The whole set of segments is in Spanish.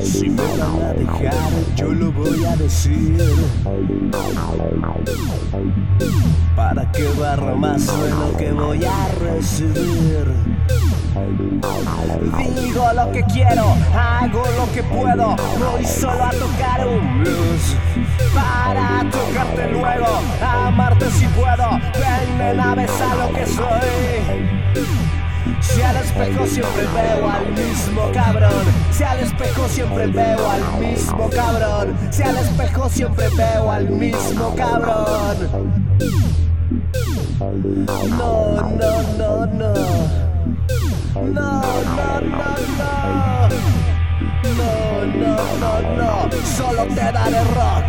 Si me van a dejar, yo lo voy a decir. Para que barra más lo que voy a recibir. Digo lo que quiero, hago lo que puedo. Voy solo a tocar un Nena, besa lo que soy. Si al espejo siempre veo al mismo cabrón. Si al espejo siempre veo al mismo cabrón. Si al espejo siempre veo al mismo cabrón. No, no, no, no. No, no, no, no. No, no, no, no. Solo te daré rock.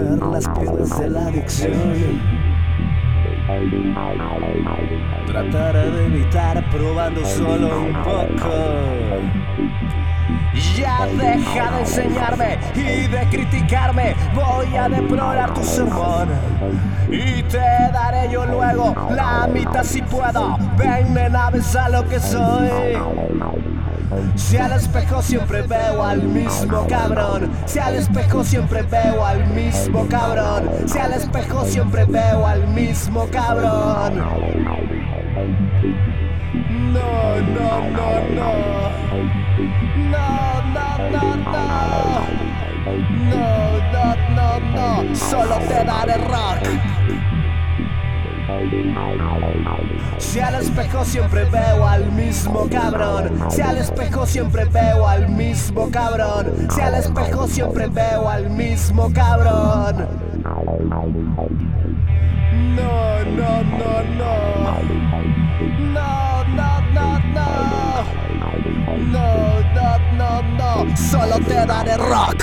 envolver las piedras de la adicción. Trataré de evitar probando solo un poco. Ya deja de enseñarme y de criticarme. Voy a deplorar tu sermón. Y te daré yo luego la mitad si puedo. Ven, nena, a lo que soy. Si al espejo siempre veo al mismo cabrón. Si al espejo siempre veo al mismo cabrón. Si al espejo siempre veo al mismo cabrón. No, no, no, no. No, no, no, no. No, no, no, no. Solo te daré rock. Si al espejo siempre veo al mismo cabrón. Si al espejo siempre veo al mismo cabrón. Si al espejo siempre veo al mismo cabrón. No, no, no, no. No, no, no, no. No, no, no, no. Solo te daré rock.